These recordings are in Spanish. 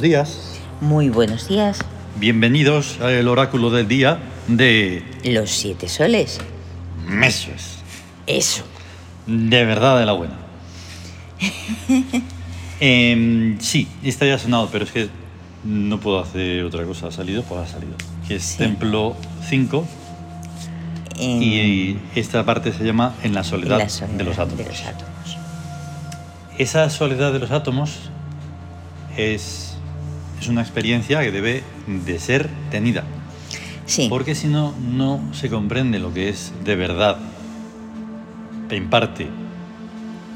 Muy buenos días. Muy buenos días. Bienvenidos al oráculo del día de Los siete soles. Meses. Eso. De verdad de la buena. Em, sí, esta ya ha sonado, pero es que no puedo hacer otra cosa. Ha salido, pues ha salido. Que es Sí. Templo 5 En- y esta parte se llama En la en soledad, la soledad de los átomos. de los átomos. Esa soledad de los átomos es, es una experiencia que debe de ser tenida. Sí. Porque si no, no se comprende lo que es de verdad, en parte,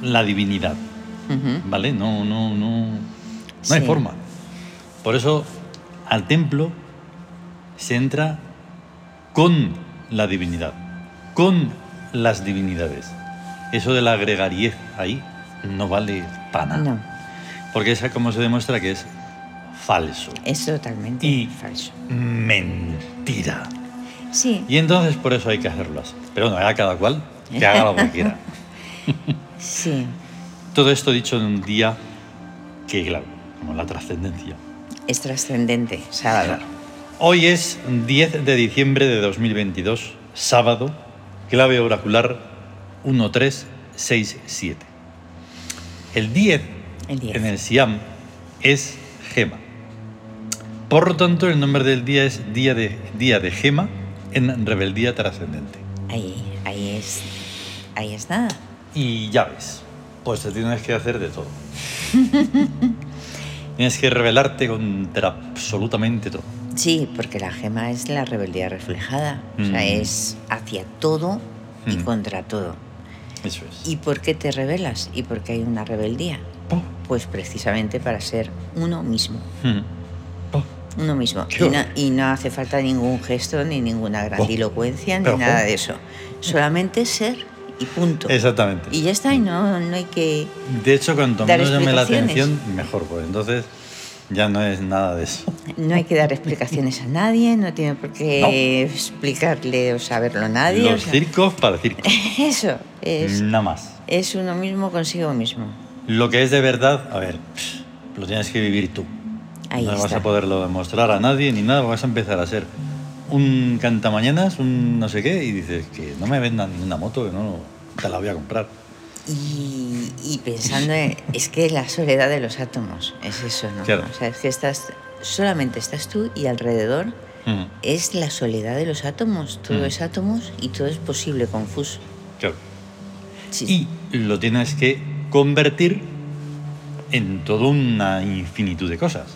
la divinidad. ¿Vale? No, no, no. No hay forma. Por eso, al templo se entra con la divinidad, con las divinidades. Eso de la gregariez ahí no vale para nada. No, Porque es como se demuestra que es falso. es totalmente Y- falso. Mentira. Sí, Y entonces por eso hay que hacerlo así. Pero bueno, haga cada cual que haga lo que quiera. sí. Todo esto dicho en un día que, claro, como la trascendencia. Es trascendente. Sábado. Hoy es 10 de diciembre de 2022, sábado, clave oracular 1367. El 10, El 10. en el Siam es Gema. Por lo tanto, el nombre del día es Día de, día de Gema en rebeldía trascendente. Ahí, ahí es. Ahí es nada. Y ya ves, pues te tienes que hacer de todo. tienes que rebelarte contra absolutamente todo. Sí, porque la gema es la rebeldía reflejada. O sea, Mm. es hacia todo y Mm. contra todo. Eso es. ¿Y por qué te rebelas? ¿Y por qué hay una rebeldía? Po, Pues precisamente para ser uno mismo. mm. Uno mismo. Y no, bueno. y no hace falta ningún gesto, ni ninguna grandilocuencia, ni nada jo. de eso. Solamente ser y punto. Exactamente. Y ya está, y no, no hay que... De hecho, cuanto menos llame la atención, mejor. Pues entonces ya no es nada de eso. No hay que dar explicaciones a nadie, no tiene por qué explicarle o saberlo a nadie. o Los sea, circos para circos. eso, es, Nada más. es uno mismo consigo mismo. Lo que es de verdad, a ver, lo tienes que vivir tú. Ahí no vas a poderlo demostrar a nadie ni nada, vas a empezar a ser un cantamañanas, un no sé qué, y dices que no me vendan ninguna moto, que no te la voy a comprar. Y, y pensando en, es que la soledad de los átomos es eso, ¿no? Claro. O sea, es que estás, solamente estás tú y alrededor Mm, es la soledad de los átomos. Todo Mm. es átomos y todo es posible, confuso. claro. Sí. Y lo tienes que convertir en toda una infinitud de cosas.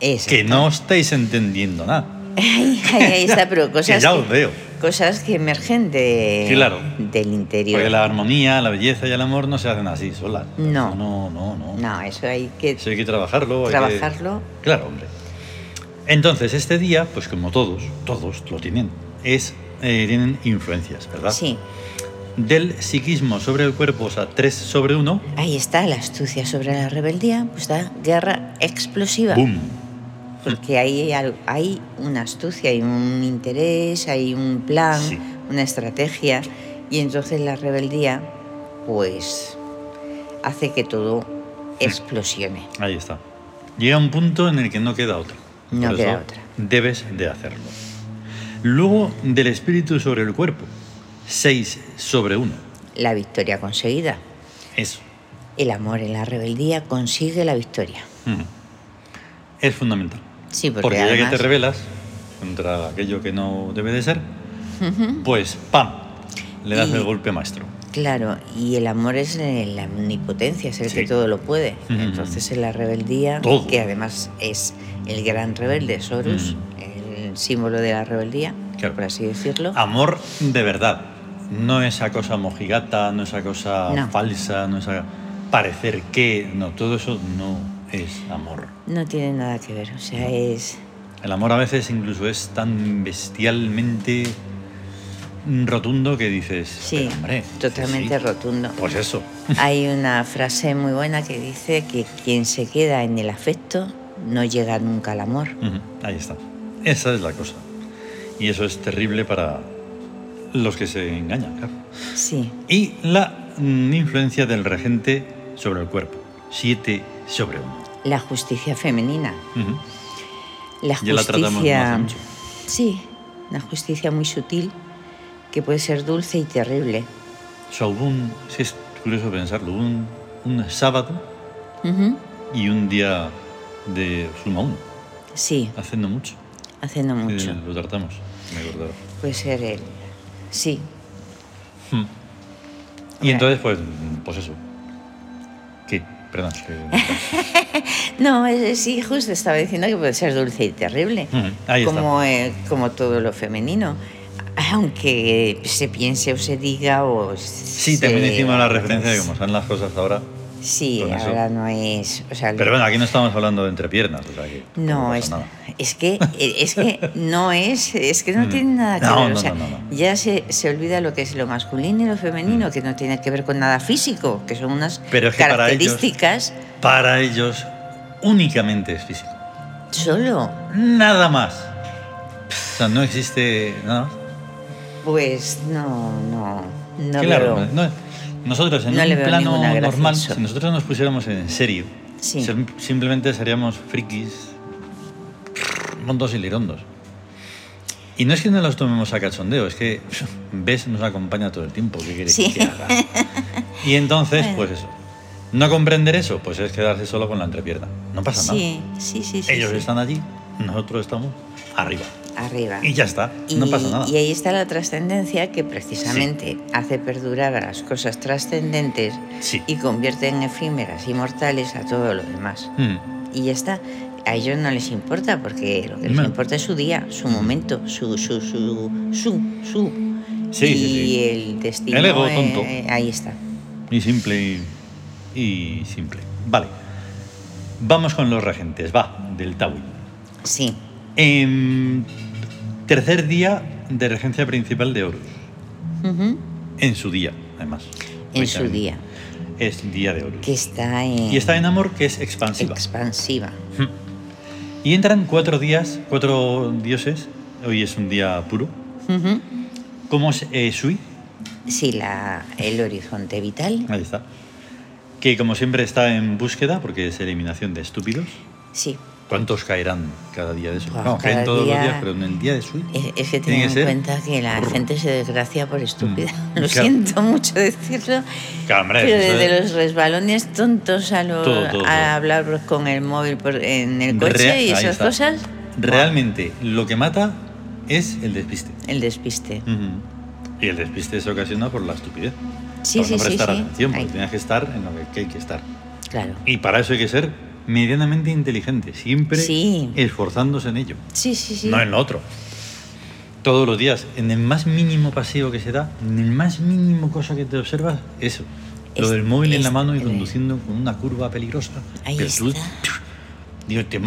Exacto. Que no estáis entendiendo nada. Ahí, ahí- está, pero cosas que ya os veo. cosas que emergen de, Claro. del interior. Porque la armonía, la belleza y el amor no se hacen así solas. No. No, no, no. No, eso hay que Eso hay que trabajarlo. hay que- trabajarlo. Claro, hombre. Entonces, este día, pues como todos, todos lo tienen, es, eh, tienen influencias, ¿verdad? Sí, Del psiquismo sobre el cuerpo, o sea, 3 sobre 1, ahí está la astucia sobre la rebeldía, pues da guerra explosiva. ¡boom! Porque hay, al- hay una astucia, hay un interés, hay un plan, Sí. una estrategia, y entonces la rebeldía, pues, hace que todo explosione. Ahí está. Llega un punto en el que no queda otra. No Por queda eso otra. Debes de hacerlo. Luego, del espíritu sobre el cuerpo, 6 sobre 1. La victoria conseguida. Eso. El amor en la rebeldía consigue la victoria. Es fundamental. Sí, porque, Porque, ya que te rebelas contra aquello que no debe de ser, pues ¡pam! Le das Y- el golpe maestro. Claro, y el amor es la omnipotencia, es el Sí. que todo lo puede. Entonces en la rebeldía, Todo. que además es el gran rebelde, Sorus, el símbolo de la rebeldía, Claro. por así decirlo. Amor de verdad. No esa cosa mojigata, no esa cosa No. falsa, no esa parecer que. No, todo eso no es amor. No tiene nada que ver, o sea, es... El amor a veces incluso es tan bestialmente rotundo que dices. Sí, "Pero, hombre, totalmente sí". rotundo. Pues eso. Hay una frase muy buena que dice que quien se queda en el afecto no llega nunca al amor. Ahí está. Esa es la cosa. Y eso es terrible para los que se engañan, claro. Sí, Y la influencia del regente sobre el cuerpo. 7 sobre 1. La justicia femenina. Ujú. La Ya la tratamos justicia. hace mucho. Sí, una justicia muy sutil que puede ser dulce y terrible. O sea, hubo un, sí es curioso pensarlo, hubo un, un sábado Ujú. y un día de suma uno, Sí, hace no mucho. haciendo mucho. lo tratamos, me acordaba. Puede ser el. Sí, Hmm. Y entonces, pues, pues eso. Perdón. que- No, sí, justo estaba diciendo que puede ser dulce y terrible. Ahí está. como, eh, como todo lo femenino. Aunque se piense o se diga o. Sí, también hicimos la referencia de cómo son las cosas ahora. Sí, ahora no es. O sea, Pero bueno, aquí no estamos hablando de entrepiernas, o sea que. No, es, es que es que no es, es que no Mm. tiene nada que No, ver. o sea, no. Ya se, se olvida lo que es lo masculino y lo femenino, Mm. que no tiene que ver con nada físico, que son unas Pero es que para ellos- características Para ellos, únicamente es físico. solo. Nada más. O sea, no existe nada más. Pues no, no, no claro, veo. no- nosotros en no un plano normal, eso. si nosotros nos pusiéramos en serio, Sí. simplemente seríamos frikis, montos y lirondos. Y no es que no los tomemos a cachondeo, es que ves nos acompaña todo el tiempo. ¿Qué quieres Sí. que haga? Y entonces, Bueno. pues eso. No comprender eso, pues es quedarse solo con la entrepierna. No pasa nada. Sí, sí, sí, sí. Ellos sí. están allí, nosotros estamos arriba. Arriba. Y ya está, no Y- pasa nada. Y ahí está la trascendencia que precisamente hace perdurar a las cosas trascendentes Sí. y convierte en efímeras y mortales a todo lo demás. Mm. Y ya está. A ellos no les importa porque lo que les No. importa es su día, su momento, su, su, su, su, su. Sí, y sí, sí. el destino. El ego eh, tonto. ahí está. Y simple y, y simple. Vale. Vamos con los regentes. Va, del Tawi. Sí, Em, tercer día de regencia principal de Horus. En su día, además. en su día. Es día de Horus. Que está en. Y está en Amor, que es expansiva. expansiva. Y entran cuatro días, cuatro dioses. Hoy es un día puro. Como es eh, Sui, Sí, la, el horizonte vital. ahí está. Que como siempre está en búsqueda, porque es eliminación de estúpidos. Sí. ¿Cuántos caerán cada día de eso? Pues no, caen todos día- los días, pero en el día de Sui. Es, es que ten en ser- cuenta que la Brr. gente se desgracia por estúpida. Mm. Lo Claro. siento mucho decirlo. Claro, hombre, Pero desde es- los resbalones tontos a, lo- Todo, todo, a hablar con el móvil por- en el coche Rea- y esas cosas, Realmente, lo que mata es el despiste. el despiste. Ujú. Y el despiste se ocasiona por la estupidez. Sí, por sí, no prestar sí. atención, porque tienes que estar en lo que hay que estar. Claro. Y para eso hay que ser medianamente inteligente, siempre Sí. esforzándose en ello, Sí, sí, sí. no en lo otro. Todos los días, en el más mínimo paseo que se da, en el más mínimo cosa que te observas, eso. Lo Es- del móvil en la mano y conduciendo con una curva peligrosa. Ahí Pero tú, está. digo, te,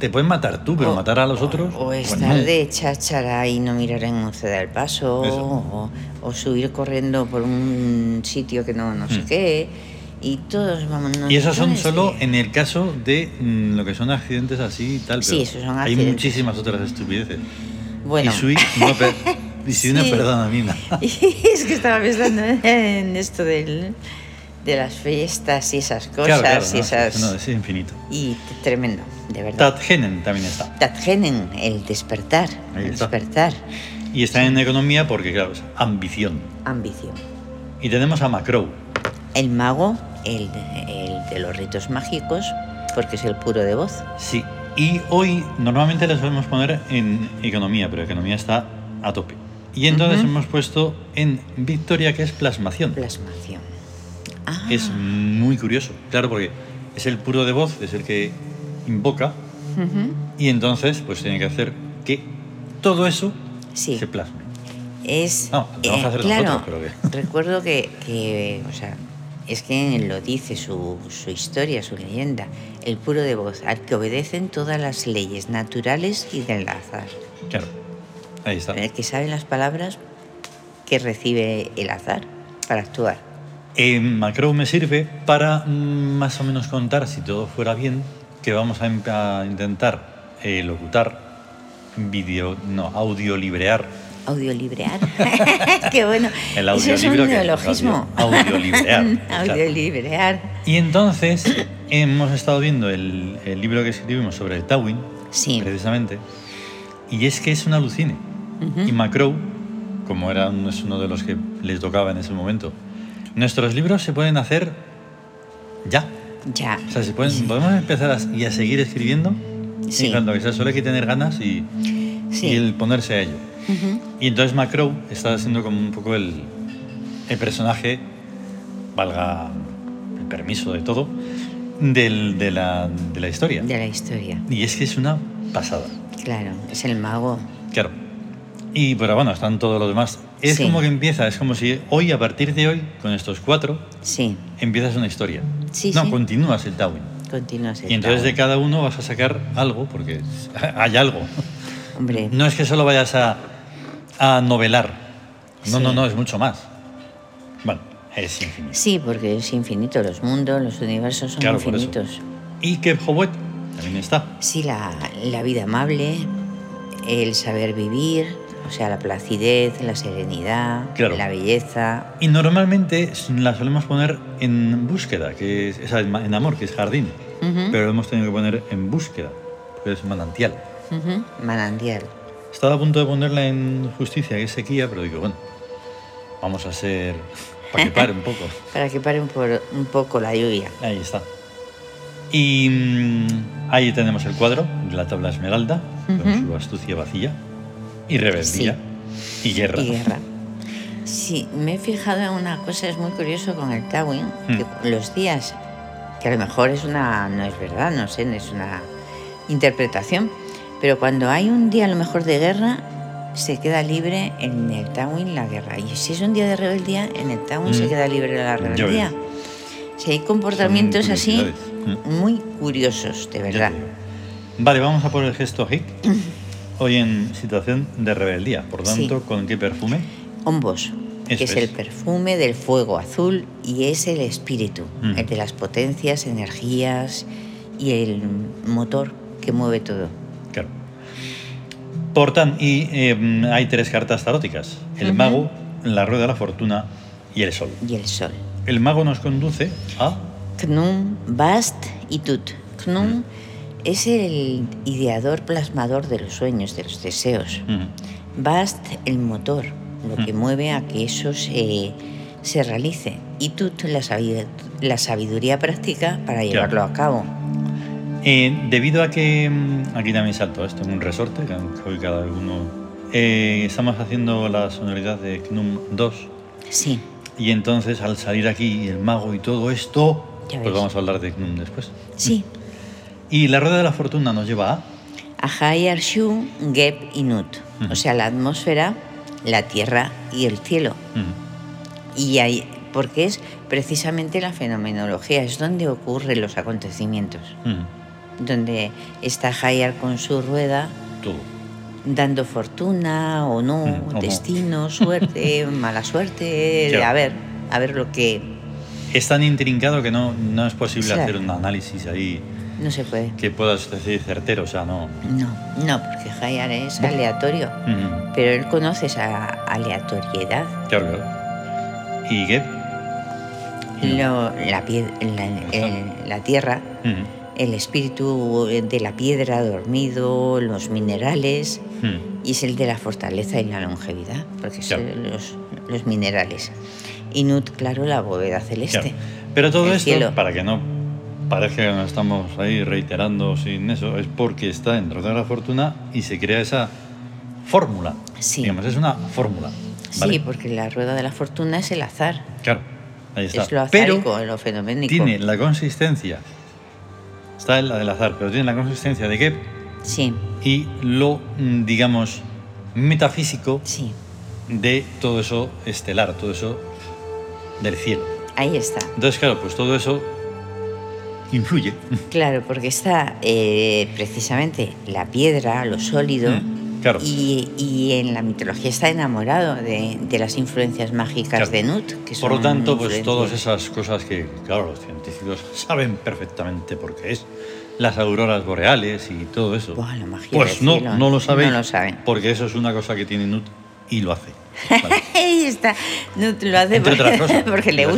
te puedes matar tú, pero O- matar a los o- otros. O pues estar no. de cháchara y no mirar en un del paso. O, o subir corriendo por un sitio que no, no sé Mm. qué. Y todos vamos. no Y esos son solo en el caso de mm, lo que son accidentes así y tal. Sí, pero esos son Hay accidentes. muchísimas otras estupideces. Bueno. Y Sui no, per- y no Sí. perdona a mí nada. es que estaba pensando en esto del, de las fiestas y esas cosas Claro, claro, y no, esas. no, es infinito. Y tremendo, de verdad. Tatgenen también está. Tatgenen, el despertar. Ahí el está. despertar. Y está en economía porque, claro, es ambición. Ambición. Y tenemos a Macrow. El mago, el, el de los ritos mágicos, porque es el puro de voz. Sí. Y hoy normalmente le solemos poner en economía, pero economía está a tope. Y entonces hemos puesto en Victoria, que es plasmación. Plasmación. Ah, Es muy curioso, claro, porque es el puro de voz, es el que invoca, y entonces pues tiene que hacer que todo eso Sí. se plasme. Es. No, lo tenemos que hacer claro, nosotros, pero que- Recuerdo que, que, o sea, es que lo dice su, su historia, su leyenda. El puro de voz, al que obedecen todas las leyes naturales y del azar. Claro, ahí está. El que sabe las palabras que recibe el azar para actuar. Eh, Macro me sirve para mm, más o menos contar, si todo fuera bien, que vamos a, em- a intentar eh, locutar, video, no, audio librear audiolibrear. Qué bueno. El Eso es un audiolibro neologismo. audio- audiolibrear, audiolibrear. Y entonces hemos estado viendo el, el libro que escribimos sobre el Tawin, Sí. precisamente, y es que es un alucine. Ujú. Y Macrow, como era es uno de los que les tocaba en ese momento, nuestros libros se pueden hacer ya. Ya. O sea, se pueden, podemos empezar a, y a seguir escribiendo Sí. que sea, solo hay que tener ganas y, Sí. y el ponerse a ello. Y entonces Macrow está siendo como un poco el, el personaje, valga el permiso de todo, del- de, la, de la historia. De la historia. Y es que es una pasada, Claro, es el mago. claro. Y pero bueno, están todos los demás. Es Sí. como que empieza, es como si hoy, a partir de hoy, con estos cuatro, Sí, empiezas una historia. Sí, no, sí. continúas el Tawin. continúa Y entonces de cada uno vas a sacar algo, porque hay algo. Hombre, No es que solo vayas a, a novelar. No, Sí. no, no, es mucho más. Bueno, es infinito. sí, porque es infinito. Los mundos, los universos son Claro, infinitos. Y que Howard también está. Sí, la, la vida amable, el saber vivir, o sea, la placidez, la serenidad, Claro. la belleza. Y normalmente la solemos poner en búsqueda, que es, en amor, que es jardín. Ujú, Pero lo hemos tenido que poner en búsqueda, porque es manantial. ujú, Manantial. Estaba a punto de ponerla en justicia, que es sequía, pero digo, bueno, vamos a ser. para que pare un poco. Para que pare un, por- un poco la lluvia. Ahí está. Y mm, ahí tenemos el cuadro de la tabla esmeralda, con su astucia vacía, y rebeldía, y guerra. Y guerra. Sí, me he fijado en una cosa, es muy curioso con el Tawin, que Mm. los días, que a lo mejor es una, no es verdad, no sé, es una interpretación, pero cuando hay un día a lo mejor de guerra, se queda libre en el Tawin la guerra. Y si es un día de rebeldía, en el Tawin se Mm. queda libre la rebeldía. Si hay comportamientos así. Mm. muy curiosos, de verdad. Vale, vamos a por el gesto hic. Hoy en situación de rebeldía. Por tanto, Sí. ¿con qué perfume? Hombos, que es. el perfume del fuego azul y es el espíritu, Mm. el de las potencias, energías y el motor que mueve todo. Claro. Por tan, y eh, hay tres cartas taróticas: el mago, la rueda de la fortuna y el sol. Y el sol. El mago nos conduce a. Knum, Bast y Tut. Knum es el ideador plasmador de los sueños, de los deseos. Bast, el motor, lo que mueve a que eso se, se realice. Y Tut, la sabiduría práctica para llevarlo a cabo. Eh, debido a que mm, aquí también salto esto en un resorte, que aunque hoy cada uno. eh, estamos haciendo la sonoridad de Knum 2 Sí, y entonces al salir aquí el mago y todo esto, pues vamos a hablar de Knum después. sí. Y la rueda de la fortuna nos lleva a. Ahai Shu, Geb y Nut. Ujú. O sea, la atmósfera, la tierra y el cielo. Ujú. Y ahí, porque es precisamente la fenomenología, es donde ocurren los acontecimientos. Ujú. Donde está Hayar con su rueda Todo. dando fortuna o no, no. destino, suerte, mala suerte, Claro. a ver, a ver lo que Es tan intrincado que no, no es posible Claro. hacer un análisis ahí no se puede. que puedas decir certero, o sea, no. No, no, porque Hayar es aleatorio, Ujú. pero él conoce esa aleatoriedad. Claro, claro. ¿Y qué? Lo- la, pie- la, el- la tierra, Ujú. El espíritu de la piedra dormido, los minerales, Ujú. y es el de la fortaleza y la longevidad, porque son Claro. los, los minerales. Y Nut, claro, la bóveda celeste. Claro. Pero todo esto, cielo. para que no parezca que nos estamos ahí reiterando sin eso, es porque está en de la Fortuna y se crea esa fórmula. Sí. Digamos, es una fórmula. ¿vale? Sí, porque la rueda de la fortuna es el azar, Claro, ahí está. es lo pero azárico, lo fenoménico. tiene la consistencia, está en la del azar, pero tiene la consistencia de que Sí, y lo, mm, digamos, metafísico sí, de todo eso estelar, todo eso del cielo. ahí está. Entonces, claro, pues todo eso influye. Claro, porque está eh, precisamente la piedra, lo sólido, Mm, claro. y, y en la mitología está enamorado de, de las influencias mágicas Claro. de Nut. Que Por lo son tanto, pues todas esas cosas que, claro, los científicos saben perfectamente por qué es. Las auroras boreales y todo eso. Buah, la magia pues no, cielo. no lo saben. No lo saben. Porque eso es una cosa que tiene Nut y lo hace. Vale. Está. Lo hace Entre porque, otras cosas. porque le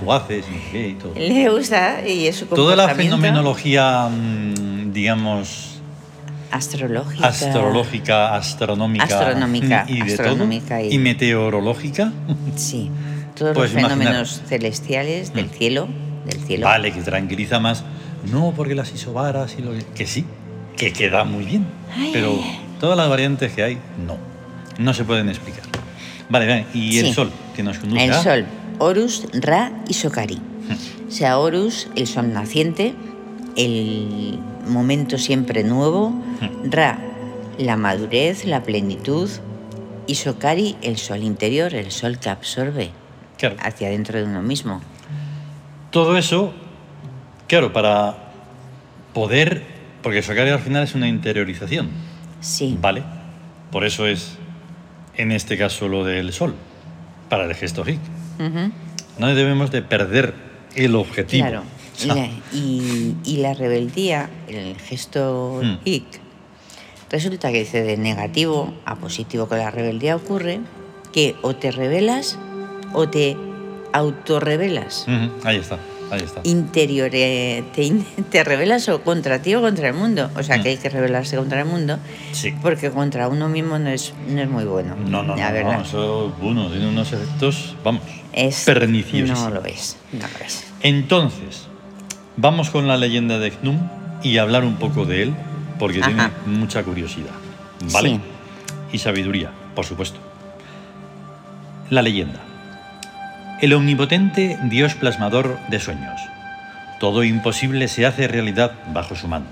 fugaces y todo. Le gusta y es su Toda la fenomenología, mm, digamos, astrológica. astrológica, astronómica, Astronómica, y de astronómica todo, y- y meteorológica, Sí. Todos Pues los imaginar. fenómenos celestiales del Mm. cielo, del cielo. vale, que tranquiliza más. No, porque las isobaras y lo que, que sí, que queda muy bien. Ay, pero todas las variantes que hay, no. No se pueden explicar. Vale, vale, y el Sí. sol, que nos conduce El sol, Horus, Ra y Sokari. O sea, Horus, el sol naciente, el momento siempre nuevo. Ra, la madurez, la plenitud. Y Sokari, el sol interior, el sol que absorbe Claro. hacia dentro de uno mismo. Todo eso, claro, para poder, porque Sokari al final es una interiorización, Sí. ¿vale? Por eso es, en este caso, lo del sol, para el gesto hic. No debemos de perder el objetivo. Claro. Y la, y- y la rebeldía, el gesto Mm. hic, resulta que dice de negativo a positivo con la rebeldía ocurre que o te rebelas o te autorrebelas. ujú, ahí está, ahí está. Interior, eh, te, te rebelas o contra ti o contra el mundo. O sea Mm. que hay que rebelarse contra el mundo Sí. porque contra uno mismo no es, no es muy bueno. No, no, la no, verdad. no, eso, bueno, tiene unos efectos, vamos, es, perniciosos. No lo es, no lo es. Entonces, vamos con la leyenda de Knum y hablar un poco de él, porque tiene mucha curiosidad, ¿vale? Sí. Y sabiduría, por supuesto. La leyenda. El omnipotente Dios plasmador de sueños. Todo imposible se hace realidad bajo su mano.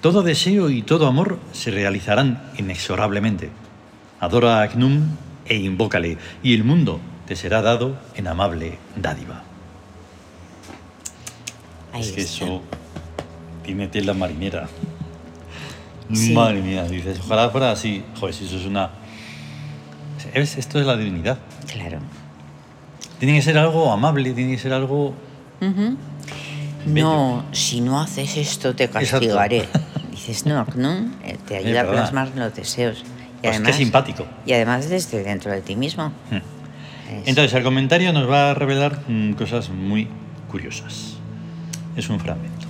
Todo deseo y todo amor se realizarán inexorablemente. Adora a Knum e invócale, y el mundo te será dado en amable dádiva. Ahí es que está. eso tiene tela marinera. Sí. Madre mía, dices, ojalá fuera así. Joder, si eso es una. ¿Ves? Esto es la divinidad. Claro. Tiene que ser algo amable, tiene que ser algo. No, si no haces esto te castigaré. Dices, no, no, eh, te ayuda a plasmar los deseos. Y Pues qué simpático. Y además desde dentro de ti mismo. Hmm. Es- Entonces, el comentario nos va a revelar mm, cosas muy curiosas. Es un fragmento.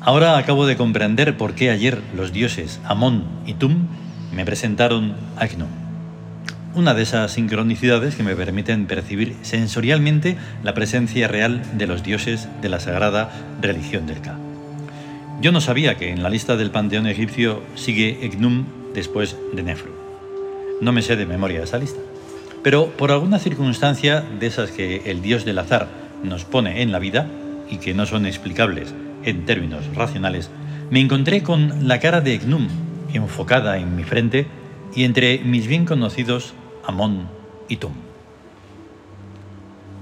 Ahora acabo de comprender por qué ayer los dioses Amón y Tum me presentaron a Gnum. Una de esas sincronicidades que me permiten percibir sensorialmente la presencia real de los dioses de la sagrada religión del Ka. Yo no sabía que en la lista del panteón egipcio sigue Egnum después de Nefru. No me sé de memoria esa lista. Pero por alguna circunstancia de esas que el dios del azar nos pone en la vida y que no son explicables en términos racionales, me encontré con la cara de Egnum enfocada en mi frente y entre mis bien conocidos Amón y Tum.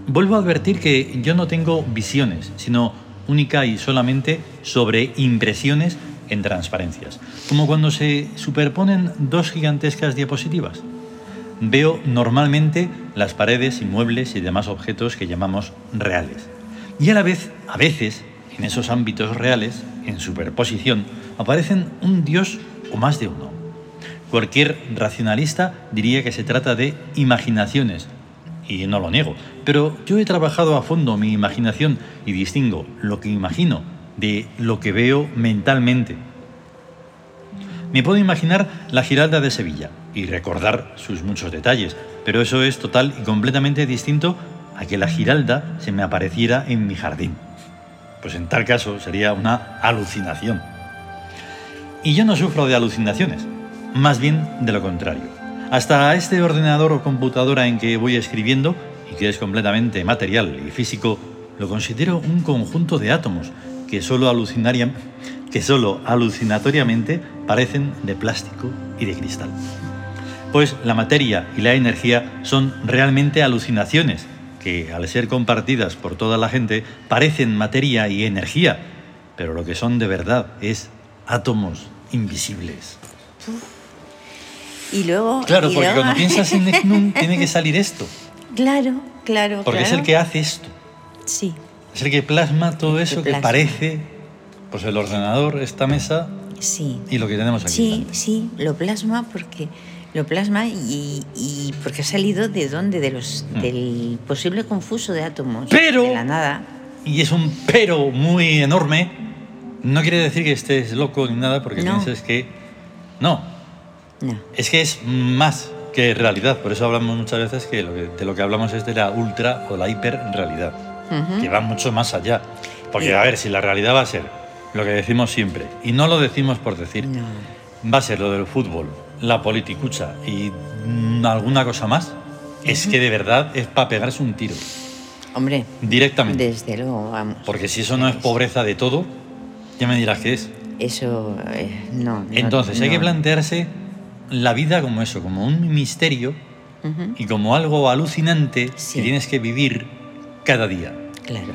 Vuelvo a advertir que yo no tengo visiones, sino única y solamente sobre impresiones en transparencias, como cuando se superponen dos gigantescas diapositivas. Veo normalmente las paredes, inmuebles y demás objetos que llamamos reales. Y a la vez, a veces, en esos ámbitos reales, en superposición, aparecen un dios o más de uno. Cualquier racionalista diría que se trata de imaginaciones, y no lo niego, pero yo he trabajado a fondo mi imaginación y distingo lo que imagino de lo que veo mentalmente. Me puedo imaginar la Giralda de Sevilla y recordar sus muchos detalles, pero eso es total y completamente distinto a que la Giralda se me apareciera en mi jardín. Pues en tal caso sería una alucinación. Y yo no sufro de alucinaciones, más bien de lo contrario. Hasta este ordenador o computadora en que voy escribiendo, y que es completamente material y físico, lo considero un conjunto de átomos que solo, solo alucinatoriamente parecen de plástico y de cristal. Pues la materia y la energía son realmente alucinaciones que, al ser compartidas por toda la gente, parecen materia y energía, pero lo que son de verdad es átomos invisibles. Y luego. Claro, y porque luego- cuando piensas en Eknum tiene que salir esto, Claro, claro. porque es el que hace esto, Sí, es el que plasma todo que eso que plasma. parece, pues el ordenador, esta mesa sí. y lo que tenemos aquí. Sí, sí, lo plasma porque Lo plasma y, y porque ha salido de dónde, de los, Mm. del posible confuso de átomos. Pero- De la nada. Y es un pero muy enorme. No quiere decir que estés loco ni nada, porque No. pienses que. No, No. es que es más que realidad. Por eso hablamos muchas veces que, lo que- de lo que hablamos es de la ultra o la hiperrealidad, Ujú. que va mucho más allá. Porque, Y- a ver, si la realidad va a ser lo que decimos siempre, y no lo decimos por decir, No. va a ser lo del fútbol, la politicucha y mm, alguna cosa más, es que de verdad es para pegarse un tiro, Hombre, directamente. desde luego, vamos. Porque si eso no es pobreza de todo, ya me dirás qué es. Eso, eh, no, no, Entonces hay que plantearse la vida como eso, como un misterio y como algo alucinante Sí. que tienes que vivir cada día. Claro.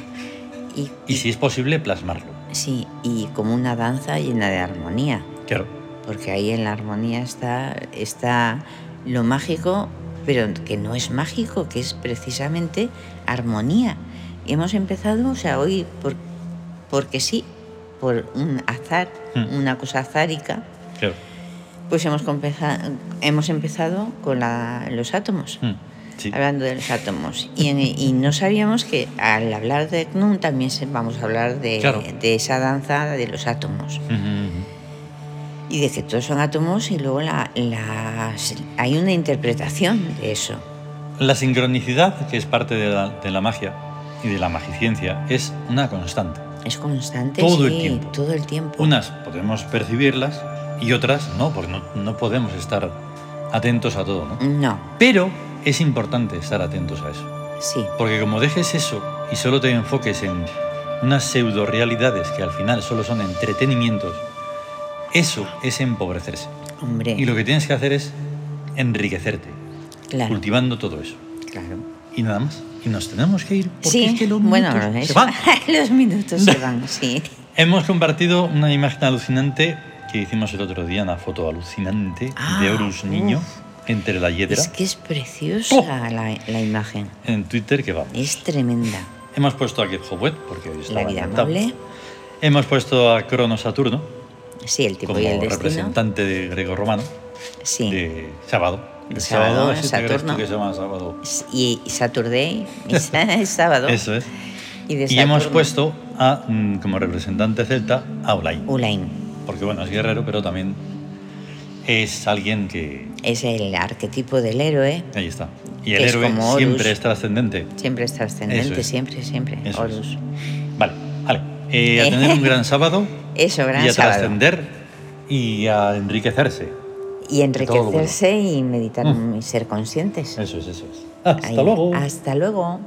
Y, Y si es posible, plasmarlo. sí, y como una danza llena de armonía. Claro. Porque ahí en la armonía está, está lo mágico, pero que no es mágico, que es precisamente armonía. Y hemos empezado, o sea, hoy, por, porque sí, por un azar, Mm. una cosa azárica, Claro. pues hemos, compeza- hemos empezado con la- los átomos. Mm, Sí. Hablando de los átomos. Y, en- y no sabíamos que al hablar de Knun también vamos a hablar de, Claro. de esa danza de los átomos Ujú, ujú. Y de que todos son átomos y luego la, las- hay una interpretación de eso. La sincronicidad, que es parte de la, de la magia y de la magiciencia, es una constante. Es constante, Todo el sí, tiempo. todo el tiempo. Unas podemos percibirlas y otras no, porque no, no podemos estar atentos a todo. ¿no? No, Pero es importante estar atentos a eso. sí, Porque como dejes eso y solo te enfoques en unas pseudo realidades que al final solo son entretenimientos, eso es empobrecerse. hombre, Y lo que tienes que hacer es enriquecerte, claro, cultivando todo eso. claro. Y nada más. Y nos tenemos que ir porque Sí, es que los bueno, minutos se van. los minutos se van, sí. Hemos compartido una imagen alucinante que hicimos el otro día, una foto alucinante Ah, de Horus niño uf. entre la hiedra Es que es preciosa ¡Oh! la, la imagen, en Twitter que vamos. es tremenda. Hemos puesto a Howet porque hoy estaba La vida amable, Hemos puesto a Crono Saturno sí, el tipo como y el destino, representante de greco-romano sí. de sábado. El sábado, ¿sí te crees tú Saturno. que se llama sábado. Y, Saturday, es sábado. Eso es. Y, de Y hemos puesto a, mm, como representante celta a Olain. Ulain. Porque bueno, es guerrero, pero también es alguien que... Es el arquetipo del héroe, Ahí está. Y el Que héroe siempre es trascendente. siempre es trascendente, es. siempre, siempre. Eso es. Horus. Vale. Eh, a tener un gran sábado Eso, gran y a sábado. trascender y a enriquecerse. Y enriquecerse y meditar Mm. y ser conscientes. Eso es, eso es. Hasta Ahí. luego. Hasta luego.